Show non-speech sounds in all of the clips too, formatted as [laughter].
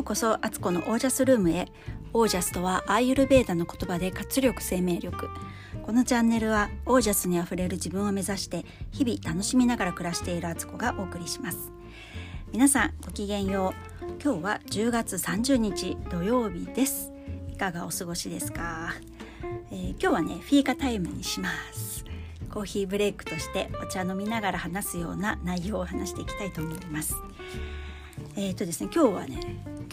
ようこそアツコのオージャスルームへ。オージャスとはアーユルベーダの言葉で活力生命力。このチャンネルはオージャスにあふれる自分を目指して日々楽しみながら暮らしているアツコがお送りします。皆さんごきげんよう。今日は10月30日土曜日です。いかがお過ごしですか、えー、今日はねフィーカタイムにします。コーヒーブレイクとしてお茶飲みながら話すような内容を話していきたいと思います。えっ、ー、とですね今日はね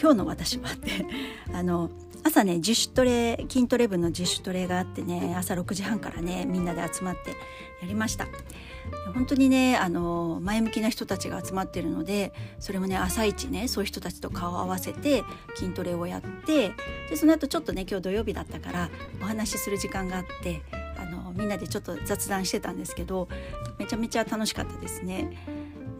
今日の私はって [laughs] あの朝ね自主トレ筋トレ部の自主トレがあってね朝6時半からねみんなで集まってやりました本当にねあの前向きな人たちが集まってるのでそれもね朝一ねそういう人たちと顔を合わせて筋トレをやってでその後ちょっとね今日土曜日だったからお話しする時間があってあのみんなでちょっと雑談してたんですけどめちゃめちゃ楽しかったですね。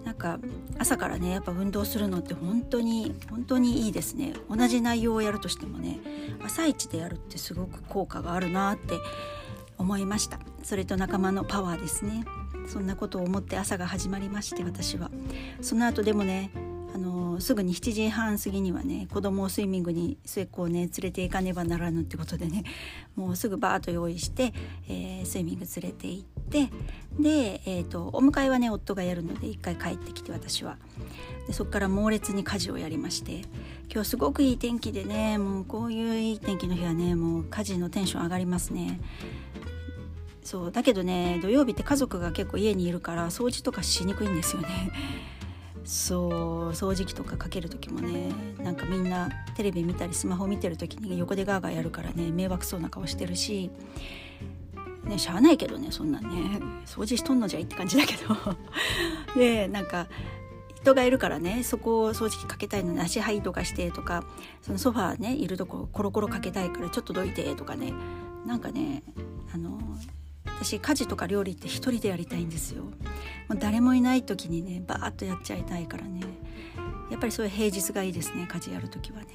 なんか朝からねやっぱ運動するのって本当に本当にいいですね。同じ内容をやるとしてもね朝一でやるってすごく効果があるなって思いました。それと仲間のパワーですね。そんなことを思って朝が始まりまして私は。その後でもねのすぐに7時半過ぎにはね子供をスイミングに末っ子をね連れて行かねばならぬってことでねもうすぐバーッと用意して、えー、スイミング連れて行ってで、えーと、お迎えはね夫がやるので一回帰ってきて私はでそこから猛烈に家事をやりまして今日すごくいい天気でねもうこういういい天気の日はねもう家事のテンション上がりますね。そうだけどね土曜日って家族が結構家にいるから掃除とかしにくいんですよね。そう掃除機とかかける時もねなんかみんなテレビ見たりスマホ見てる時に横でガーガーやるからね迷惑そうな顔してるしねしゃあないけどねそんなんね。掃除しとんのじゃいって感じだけど。[laughs] でなんか人がいるからねそこを掃除機かけたいのに足はいとかしてとかそのソファーねいるとこコロコロかけたいからちょっとどいてとかね。なんかねあの私家事とか料理って一人でやりたいんですよ。もう誰もいない時にねバーッとやっちゃいたいからね。やっぱりそういう平日がいいですね家事やる時はね。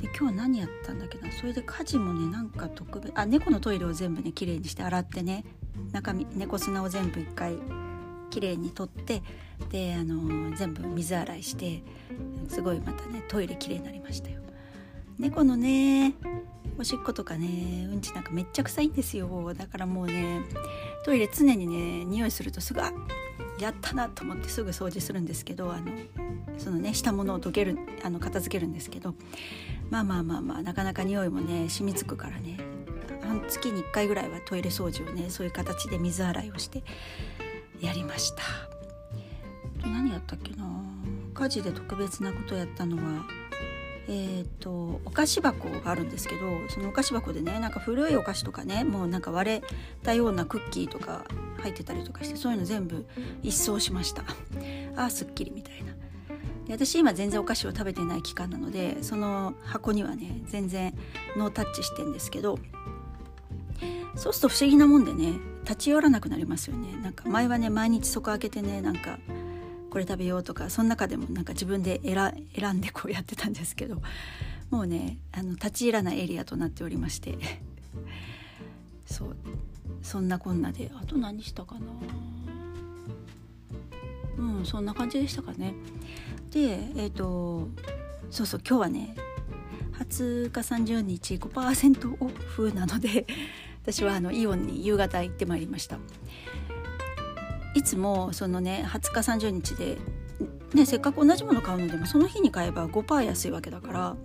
で今日何やったんだけな？それで家事もねなんか特別あ猫のトイレを全部ね綺麗にして洗ってね。中身猫砂を全部一回綺麗に取ってであの全部水洗いしてすごいまたねトイレ綺麗になりましたよ。猫のねおしっことかねうんちなんかめっちゃ臭いんですよ。だからもうねトイレ常にね匂いするとすぐあやったなと思ってすぐ掃除するんですけどあのそのねしたものをどけるあの片付けるんですけどまあまあまあまあなかなか匂いもね染みつくからね半月に1回ぐらいはトイレ掃除をねそういう形で水洗いをしてやりました。何やったっけな。家事で特別なことやったのはえーと、お菓子箱があるんですけどそのお菓子箱でねなんか古いお菓子とかねもうなんか割れたようなクッキーとか入ってたりとかしてそういうの全部一掃しました。[laughs] ああすっきりみたいな。で私今全然お菓子を食べてない期間なのでその箱にはね全然ノータッチしてんですけどそうすると不思議なもんでね立ち寄らなくなりますよね。なんか前はね毎日そこ開けてねなんかこれ食べようとかその中でもなんか自分で選んでこうやってたんですけどもうねあの立ち入らないエリアとなっておりまして。そう。そんなこんなであと何したかな。うんそんな感じでしたかね。でえっ、ー、とそうそう今日はね20日30日5%オフなので私はあのイオンに夕方行ってまいりました。いつもそのね20日30日で、ね、せっかく同じもの買うのでもその日に買えば5%安いわけだから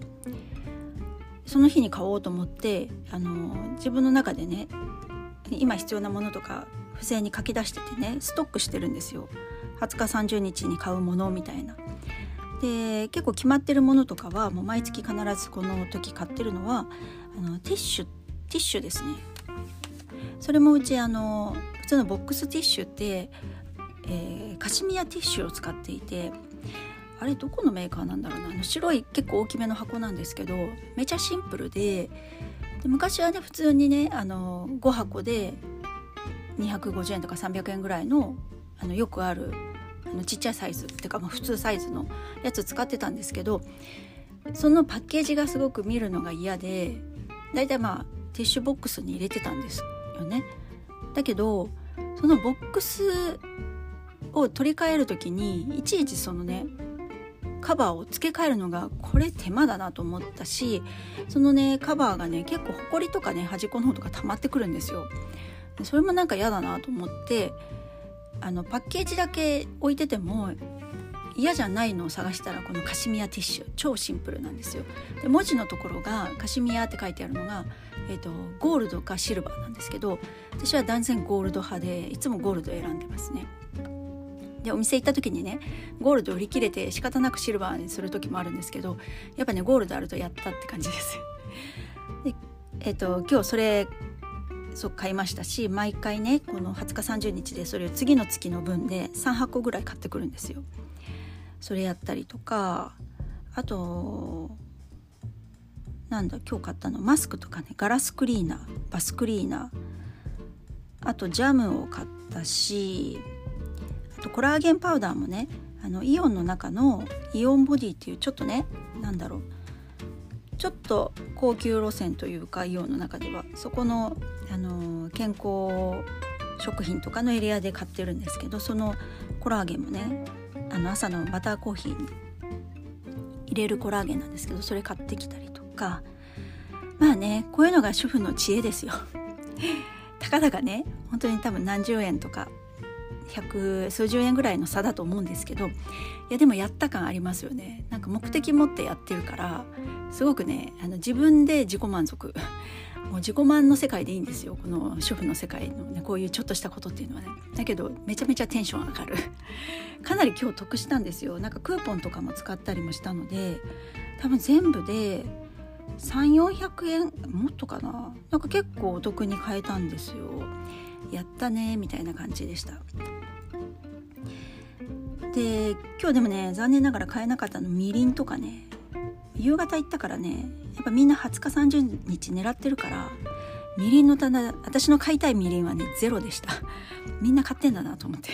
その日に買おうと思ってあの自分の中でね今必要なものとか付箋に書き出しててねストックしてるんですよ20日30日に買うものみたいな。で結構決まってるものとかはもう毎月必ずこの時買ってるのはあのティッシュティッシュですねそれもうちあの普通のボックスティッシュって、えー、カシミヤティッシュを使っていてあれどこのメーカーなんだろうなあの白い結構大きめの箱なんですけどめちゃシンプルでで昔はね普通にねあの5箱で250円とか300円ぐらいのあのよくあるあのちっちゃいサイズっていうか、まあ、普通サイズのやつ使ってたんですけどそのパッケージがすごく見るのが嫌でだいたいまあティッシュボックスに入れてたんですよね。だけどそのボックスを取り替える時にいちいちそのねカバーを付け替えるのがこれ手間だなと思ったしそのねカバーがね結構ほこりとかね端っこの方とか溜まってくるんですよ。それもなんか嫌だなと思ってあのパッケージだけ置いてても嫌じゃないのを探したらこのカシミヤティッシュ超シンプルなんですよ。で文字のところがカシミヤって書いてあるのが、えーと、ゴールドかシルバーなんですけど私は断然ゴールド派でいつもゴールド選んでますね。でお店行った時にねゴールド売り切れて仕方なくシルバーにする時もあるんですけどやっぱねゴールドあるとやったって感じです。[laughs] でえっ、ー、と今日それそう買いましたし毎回ねこの20日30日でそれを次の月の分で3箱ぐらい買ってくるんですよ。それやったりとかあとなんだ今日買ったのマスクとかねガラスクリーナーバスクリーナー。あとジャムを買ったしあとコラーゲンパウダーもねあのイオンの中のイオンボディっていうちょっとね何だろうちょっと高級路線というかイオンの中では。そこの、あの健康食品とかのエリアで買ってるんですけどそのコラーゲンもねあの朝のバターコーヒーに入れるコラーゲンなんですけどそれ買ってきたりとかまあねこういうのが主婦の知恵ですよ。[laughs] たかだかね本当に多分何十円とか百数十円ぐらいの差だと思うんですけどいやでもやった感ありますよね。なんか目的持ってやってるからすごくねあの自分で自己満足。[laughs] もう自己満の世界でいいんですよ。この主婦の世界のねこういうちょっとしたことっていうのはね。だけどめちゃめちゃテンション上がる。[laughs] かなり今日得したんですよ。なんかクーポンとかも使ったりもしたので多分全部で3400円もっとかな。なんか結構お得に買えたんですよ。やったねみたいな感じでした。で今日でもね残念ながら買えなかったのみりんとかね。夕方行ったからねやっぱみんな20日30日狙ってるからみりんの棚私の買いたいみりんはねゼロでした。[laughs] みんな買ってんだなと思って。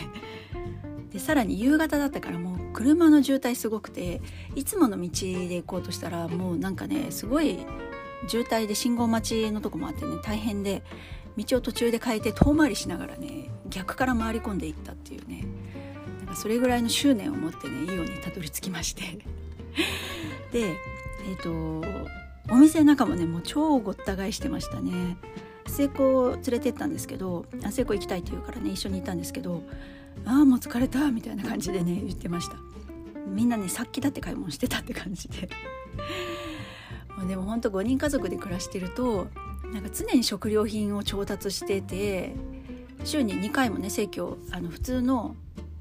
でさらに夕方だったからもう車の渋滞すごくていつもの道で行こうとしたらもうなんかねすごい渋滞で信号待ちのとこもあってね大変で道を途中で変えて遠回りしながらね逆から回り込んでいったっていうね。それぐらいの執念を持ってねいいようにたどり着きまして。[laughs] でえっ、ー、とお店の中もねもう超ごった返してましたね。成功連れてったんですけどあ成功行きたいって言うからね一緒に行ったんですけどああもう疲れたみたいな感じでね言ってました。みんなねさっきだって買い物してたって感じで。[laughs] でもほんと5人家族で暮らしてるとなんか常に食料品を調達してて週に2回もね生協あの普通の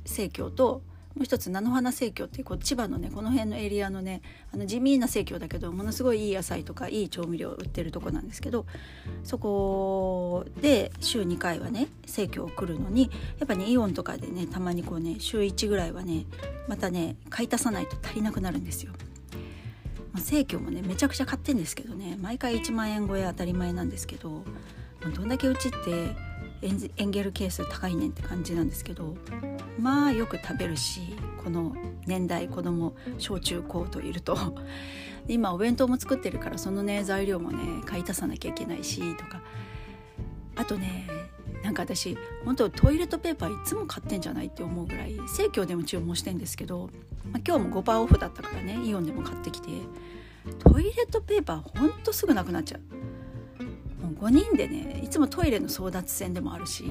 生協ともう一つ菜の花生協ってこう千葉のねこの辺のエリアのねあの地味な生協だけどものすごいいい野菜とかいい調味料売ってるとこなんですけどそこで週2回はね生協来るのにやっぱねイオンとかでねたまにこうね週1ぐらいはねまたね買い足さないと足りなくなるんですよ。生協もねめちゃくちゃ買ってんですけどね毎回1万円超え当たり前なんですけどどんだけうちってエンゲル係数高いねんって感じなんですけどまあよく食べるしこの年代子供小中高といると [laughs] 今お弁当も作ってるからそのね材料もね買い足さなきゃいけないしとか。あとねなんか私本当トイレットペーパーいつも買ってんじゃないって思うぐらい生協でも注文してんですけど、まあ、今日も5%オフだったからねイオンでも買ってきてトイレットペーパーほんとすぐなくなっちゃう。5人でねいつもトイレの争奪戦でもあるし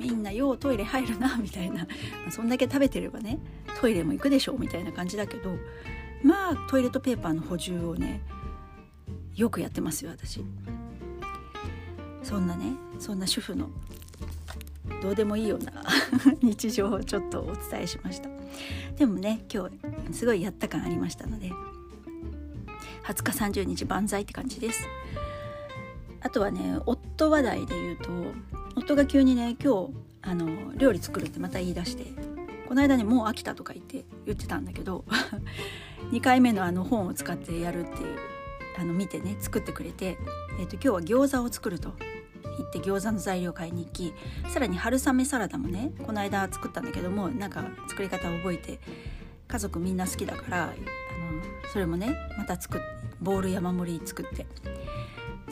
みんなようトイレ入るなみたいな。そんだけ食べてればねトイレも行くでしょうみたいな感じだけどまあトイレットペーパーの補充をねよくやってますよ私。そんなねそんな主婦のどうでもいいような [laughs] 日常をちょっとお伝えしました。でもね今日すごいやった感ありましたので20日30日万歳って感じです。あとはね夫話題で言うと夫が急にね今日あの料理作るってまた言い出してこの間ねもう飽きたとか言って言ってたんだけど [laughs] 2回目のあの本を使ってやるっていうあの見てね作ってくれて、えーと、今日は餃子を作ると。言って餃子の材料買いに行きさらに春雨サラダもねこの間作ったんだけどもなんか作り方を覚えて家族みんな好きだからあのそれもねまた作っボール山盛り作って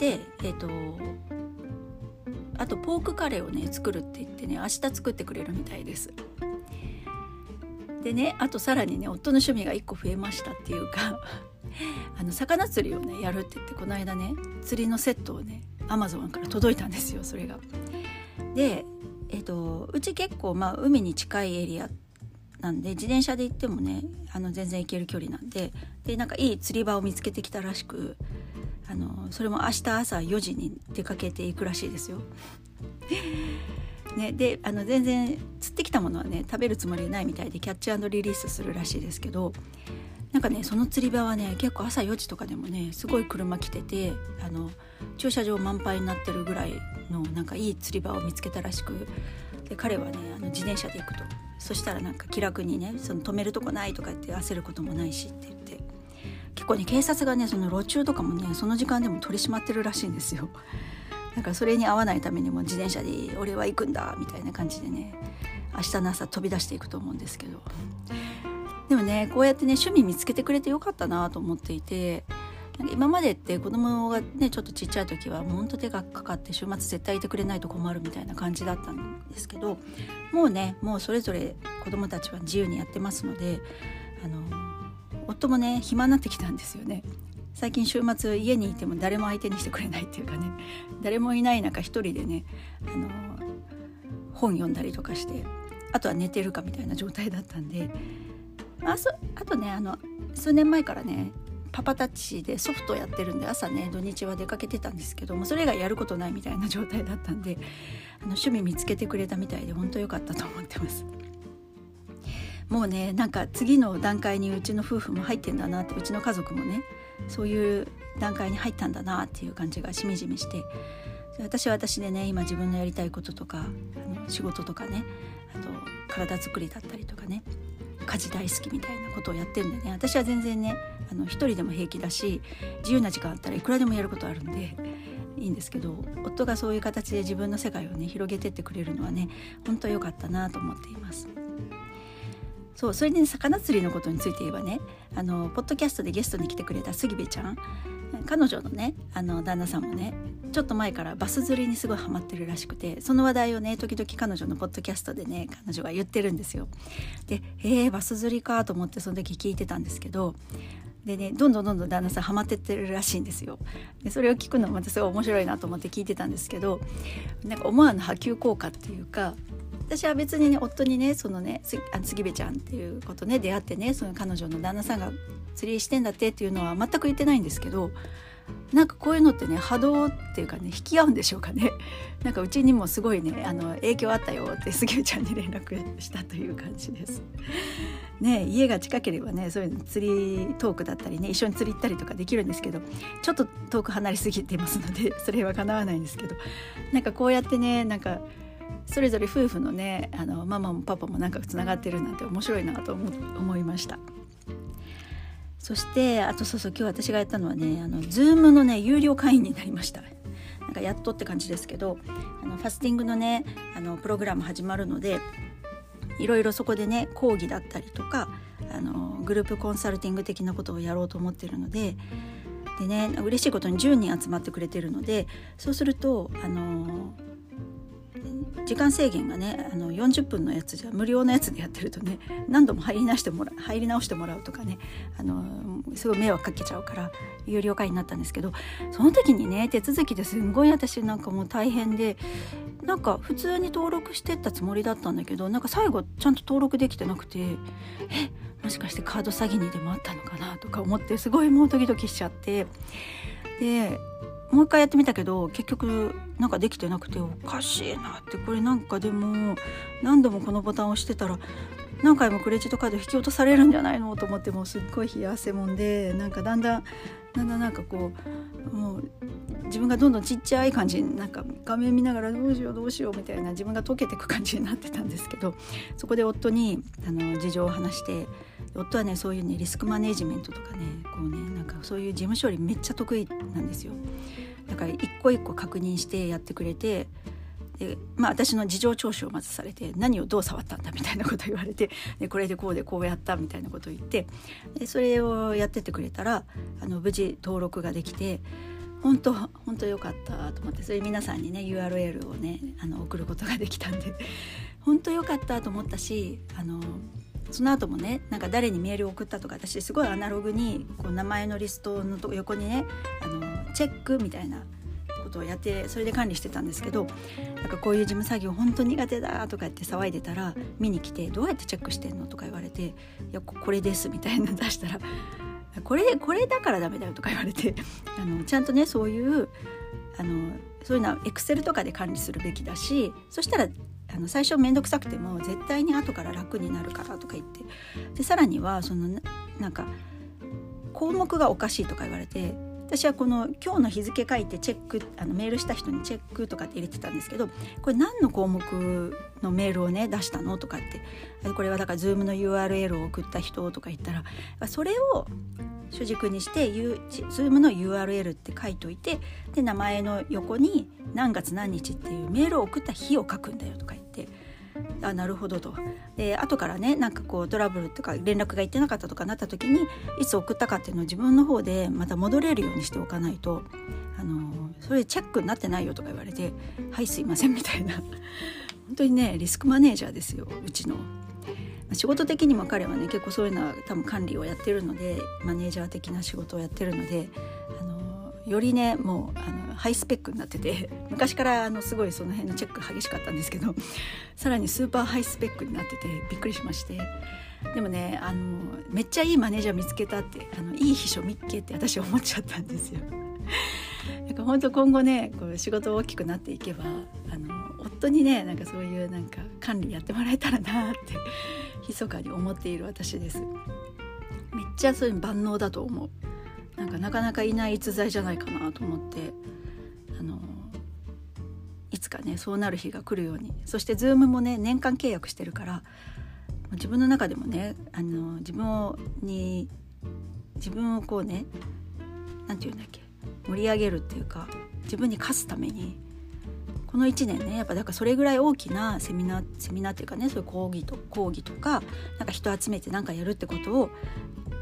でえっ、ー、とあとポークカレーをね作るって言ってね明日作ってくれるみたいですでねあとさらにね夫の趣味が1個増えましたっていうか [laughs] あの魚釣りをねやるって言ってこの間ね釣りのセットをねアマゾンから届いたんですよそれが。で、えーと、うち結構、まあ、海に近いエリアなんで自転車で行ってもねあの全然行ける距離なんででなんかいい釣り場を見つけてきたらしくあのそれも明日朝4時に出かけていくらしいですよ。ね、であの全然釣ってきたものはね食べるつもりないみたいでキャッチリリースするらしいですけどなんかねその釣り場はね結構朝4時とかでもねすごい車来ててあの駐車場満杯になってるぐらいのなんかいい釣り場を見つけたらしくで彼はねあの自転車で行くとそしたらなんか気楽にねその止めるとこないとか言って焦ることもないしって言っ結構ね警察がねその路中とかもねその時間でも取り締まってるらしいんですよ。[laughs] だからそれに合わないためにも自転車で俺は行くんだみたいな感じでね明日の朝飛び出していくと思うんですけどでもねこうやってね趣味見つけてくれてよかったなと思っていて今までって子供がねちょっとちっちゃい時はもうほんと手がかかって週末絶対いてくれないと困るみたいな感じだったんですけどもうねもうそれぞれ子供たちは自由にやってますのであの夫もね暇になってきたんですよね。最近週末家にいても誰も相手にしてくれないっていうかね。誰もいない中一人でねあの本読んだりとかしてあとは寝てるかみたいな状態だったんで。あそあとねあの数年前からねパパタッチでソフトやってるんで朝ね土日は出かけてたんですけどもそれ以外やることないみたいな状態だったんであの趣味見つけてくれたみたいで本当良かったと思ってます。もうねなんか次の段階にうちの夫婦も入ってんだなってうちの家族もねそういう段階に入ったんだなっていう感じがしみじみして私は私でね今自分のやりたいこととかあの仕事とかねあと体作りだったりとかね家事大好きみたいなことをやってるんでね私は全然ねあの一人でも平気だし自由な時間あったらいくらでもやることあるんでいいんですけど夫がそういう形で自分の世界をね広げてってくれるのはね本当良かったなと思っています。そうそれで、ね、魚釣りのことについて言えばねあのポッドキャストでゲストに来てくれた杉部ちゃん彼女のねあの旦那さんもねちょっと前からバス釣りにすごいハマってるらしくてその話題をね時々彼女のポッドキャストでね彼女が言ってるんですよ。でえー、バス釣りかと思ってその時聞いてたんですけどでねどんどんどんどん旦那さんハマってってるらしいんですよ。でそれを聞くのもまたすごい面白いなと思って聞いてたんですけどなんか思わぬ波及効果っていうか私は別にね夫にねそのねあ杉部ちゃんっていうことね出会ってねその彼女の旦那さんが釣りしてんだってっていうのは全く言ってないんですけどなんかこういうのってね波動っていうかね引き合うんでしょうかね [laughs] なんかうちにもすごいねあの影響あったよって杉部ちゃんに連絡したという感じです。[laughs] ね家が近ければねそういうの釣りトークだったりね一緒に釣り行ったりとかできるんですけどちょっと遠く離れすぎてますのでそれはかなわないんですけどなんかこうやってねなんかそれぞれ夫婦のねあのママもパパもなんかつながってるなんて面白いなと思いました。そしてあとそうそう今日私がやったのはねあの Zoom のね有料会員になりました。なんかやっとって感じですけどあのファスティングのねあのプログラム始まるのでいろいろそこでね講義だったりとかあのグループコンサルティング的なことをやろうと思ってるのででね嬉しいことに10人集まってくれてるのでそうするとあの時間制限がねあの40分のやつじゃ無料のやつでやってるとね何度も入り直してもら入り直してもらうとかねあのすごい迷惑かけちゃうから有料会になったんですけどその時にね手続きですんごい私なんかもう大変でなんか普通に登録してったつもりだったんだけどなんか最後ちゃんと登録できてなくてえもしかしてカード詐欺にでもあったのかなとか思ってすごいもうドキドキしちゃってでもう一回やってみたけど結局なんかできてなくておかしいなってこれなんかでも何度もこのボタンを押してたら何回もクレジットカード引き落とされるんじゃないのと思ってもうすっごい冷や汗もんでなんかだんだんだんだんなんかこうもう自分がどんどんちっちゃい感じになんか画面見ながらどうしようどうしようみたいな自分が溶けていく感じになってたんですけどそこで夫にあの事情を話して夫はねそういうねリスクマネジメントとかねこうねなんかそういう事務処理めっちゃ得意なんですよ。だから一個一個確認してやってくれてで、まあ、私の事情聴取をまずされて何をどう触ったんだみたいなこと言われて [laughs] でこれでこうでこうやったみたいなことを言ってでそれをやっててくれたらあの無事登録ができて本当本当良かったと思ってそれ皆さんにね URL をねあの送ることができたんで [laughs] 本当良かったと思ったしあのその後もねなんか誰にメールを送ったとか私すごいアナログにこう名前のリストのと横にねあのチェックみたいなことをやってそれで管理してたんですけどなんかこういう事務作業本当苦手だとか言って騒いでたら見に来て「どうやってチェックしてんの?」とか言われて「いやこれです」みたいなの出したら「[laughs] これこれだからダメだよ」とか言われて [laughs] あのちゃんとねそういうあのそういうのはエクセルとかで管理するべきだしそしたらあの最初面倒くさくても絶対に後から楽になるからとか言ってでさらにはそのなんか項目がおかしいとか言われて私はこの今日の日付書いてチェックあのメールした人にチェックとかって入れてたんですけどこれ何の項目のメールをね出したのとかってこれはだから Zoom の URL を送った人とか言ったらそれを主軸にして Zoom の URL って書いといてで名前の横に何月何日っていうメールを送った日を書くんだよとか言って。あなるほどとで後からねなんかこうトラブルとか連絡がいってなかったとかなった時にいつ送ったかっていうのを自分の方でまた戻れるようにしておかないとあのそれチェックになってないよとか言われて「はいすいません」みたいな [laughs] 本当にねリスクマネージャーですようちの。仕事的にも彼はね結構そういうのは多分管理をやってるのでマネージャー的な仕事をやってるのでよりねもうあのハイスペックになってて [laughs] 昔からあのすごいその辺のチェック激しかったんですけど [laughs] さらにスーパーハイスペックになっててびっくりしましてでもねあのめっちゃいいマネージャー見つけたってあのいい秘書見っけって私思っちゃったんですよ。[laughs] なんか本当今後ねこう仕事大きくなっていけばあの夫にねなんかそういうなんか管理やってもらえたらなって密かに思っている私です。めっちゃそういう万能だと思う。かなかなかいない逸材じゃないかなと思ってあのいつかねそうなる日が来るように。そして Zoom もね年間契約してるから自分の中でもねあの自分に自分をこうね何て言うんだっけ盛り上げるっていうか自分に課すためにこの1年ねやっぱだからそれぐらい大きなセミナーセミナーっていうかねそういう講義と講義とかなんか人集めて何かやるってことを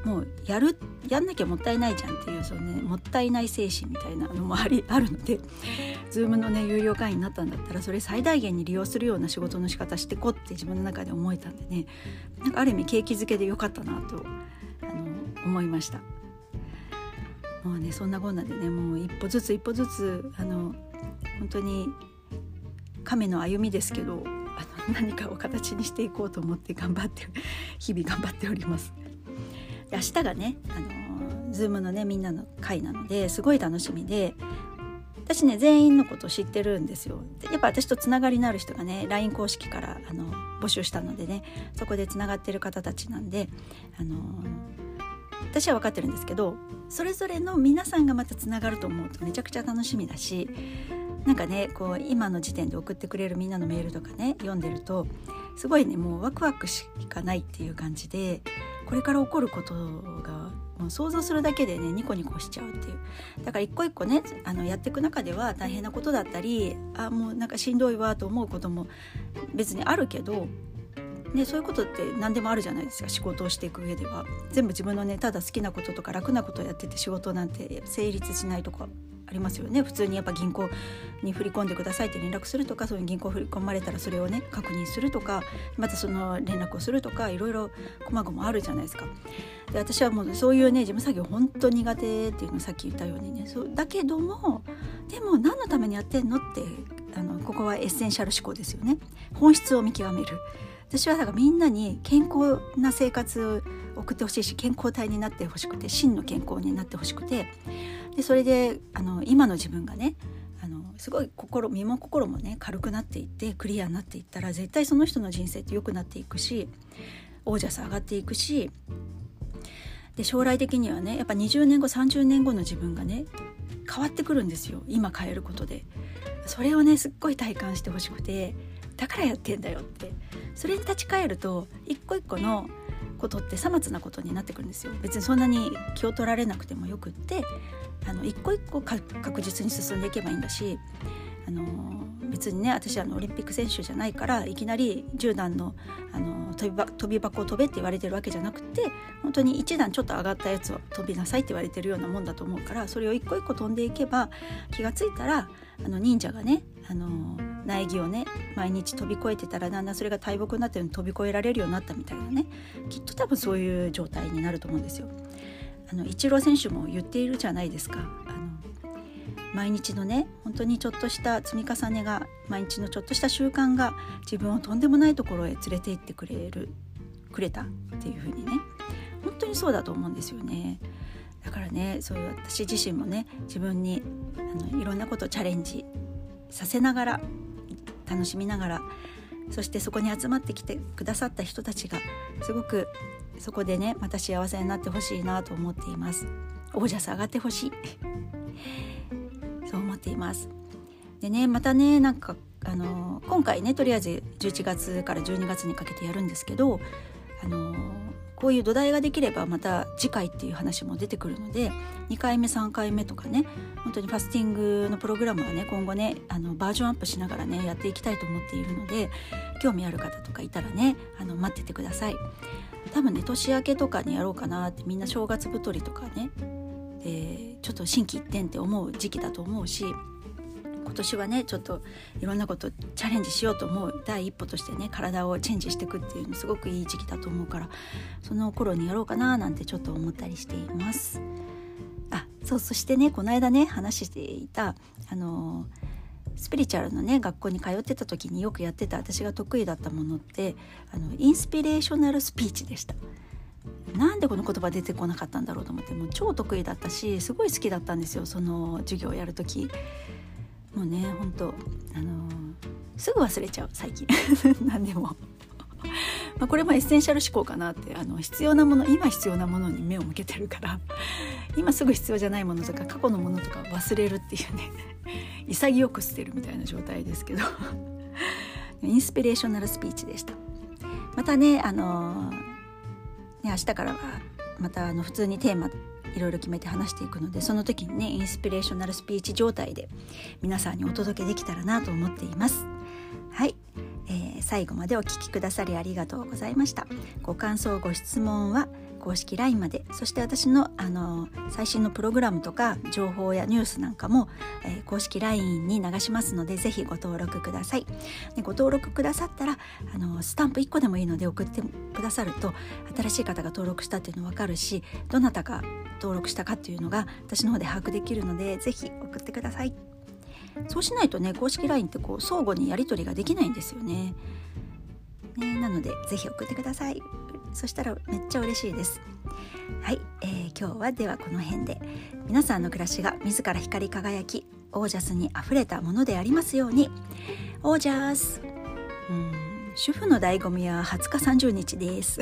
もうやるやんなきゃもったいないじゃんっていうその、ね、もったいない精神みたいなのもありあるので [laughs] Zoom のね有料会員になったんだったらそれ最大限に利用するような仕事の仕方してこって自分の中で思えたんでねなんかある意味景気づけでよかったなとあの思いました。もうねそんなこんなでねもう一歩ずつ一歩ずつあの本当に亀の歩みですけどあの何かを形にしていこうと思って頑張って日々頑張っております。で明日がねあの Zoom のねみんなの会なのですごい楽しみで私ね全員のことを知ってるんですよ。やっぱ私とつながりのある人がね LINE 公式からあの募集したのでねそこでつながってる方たちなんであの私は分かってるんですけどそれぞれの皆さんがまたつながると思うとめちゃくちゃ楽しみだしなんかねこう今の時点で送ってくれるみんなのメールとかね読んでるとすごいねもうワクワクしかないっていう感じでこれから起こることがもう想像するだけでねニコニコしちゃうっていう。だから一個一個ねあのやっていく中では大変なことだったりあもうなんかしんどいわと思うことも別にあるけどね、そういうことって何でもあるじゃないですか仕事をしていく上では全部自分のねただ好きなこととか楽なことをやってて仕事なんて成立しないとかありますよね普通にやっぱ銀行に振り込んでくださいって連絡するとかそういう銀行振り込まれたらそれをね確認するとかまたその連絡をするとかいろいろ細々あるじゃないですか。で私はもうそういうね事務作業本当苦手っていうのをさっき言ったようにねそうだけどもでも何のためにやってんのってあのここはエッセンシャル思考ですよね本質を見極める。私はだからみんなに健康な生活を送ってほしいし健康体になってほしくて真の健康になってほしくてでそれであの今の自分がねあのすごい心身も心もね軽くなっていってクリアになっていったら絶対その人の人生って良くなっていくしオージャス上がっていくしで将来的にはねやっぱ20年後30年後の自分がね変わってくるんですよ今変えることで。それをねすっごい体感してほしくてだからやってんだよって。それに立ち返ると一個一個のことってさまつなことになってくるんですよ。別にそんなに気を取られなくてもよくってあの一個一個確実に進んでいけばいいんだしあの別にね私あのオリンピック選手じゃないからいきなり10段のあの飛び飛び箱を飛べって言われてるわけじゃなくて本当に1段ちょっと上がったやつを飛びなさいって言われてるようなもんだと思うからそれを一個一個飛んでいけば気が付いたらあの忍者がねあの苗木をね毎日飛び越えてたらだんだんそれが大木になってるのに飛び越えられるようになったみたいなねきっと多分そういう状態になると思うんですよ。あのイチロー選手も言っているじゃないですか。あの毎日のね本当にちょっとした積み重ねが毎日のちょっとした習慣が自分をとんでもないところへ連れて行ってくれるくれたっていう風にね。本当にそうだと思うんですよね。だからねそういう私自身もね自分にあのいろんなことをチャレンジさせながら楽しみながらそしてそこに集まってきてくださった人たちがすごくそこでねまた幸せになってほしいなと思っています。オージャス上がってほしい。っています。でねまたねなんかあの今回ねとりあえず11月から12月にかけてやるんですけどあのこういう土台ができればまた次回っていう話も出てくるので2回目3回目とかね本当にファスティングのプログラムはね今後ねあのバージョンアップしながらねやっていきたいと思っているので興味ある方とかいたらねあの待っててください。多分ね年明けとかにやろうかなってみんな正月太りとかねでちょっと心機一転って思う時期だと思うし今年はねちょっといろんなことチャレンジしようと思う第一歩としてね体をチェンジしていくっていうのすごくいい時期だと思うからその頃にやろうかななんてちょっと思ったりしています。あそうそしてねこの間ね話していたあのスピリチュアルのね学校に通ってた時によくやってた私が得意だったものってあのインスピレーショナルスピーチでした。なんでこの言葉出てこなかったんだろうと思ってもう超得意だったしすごい好きだったんですよその授業をやる時。もうね本当あのー、すぐ忘れちゃう最近。[laughs] 何でも。[laughs] まこれもエッセンシャル思考かなってあの必要なもの今必要なものに目を向けてるから。今すぐ必要じゃないものとか過去のものとか忘れるっていうね。[laughs] 潔く捨てるみたいな状態ですけど。 inspirational speech でした。またねあのー、ね明日からはまたあの普通にテーマいろいろ決めて話していくのでその時にねインスピレーショナルスピーチ状態で皆さんにお届けできたらなと思っています。はい、えー、最後までお聴きくださりありがとうございました。ご感想ご質問は公式 LINE まで。そして私のあの最新のプログラムとか情報やニュースなんかも、えー、公式 LINE に流しますのでぜひご登録ください。でご登録くださったらあのスタンプ1個でもいいので送ってくださると新しい方が登録したっていうの分かるしどなたが登録したかっていうのが私の方で把握できるのでぜひ送ってください。そうしないとね公式 LINE ってこう相互にやり取りができないんですよね。ねなのでぜひ送ってください。そしたらめっちゃ嬉しいです。はい、えー、今日はではこの辺で。皆さんの暮らしが自ら光り輝きオージャスにあふれたものでありますように。オージャス。うん主婦の醍醐味は20日30日です。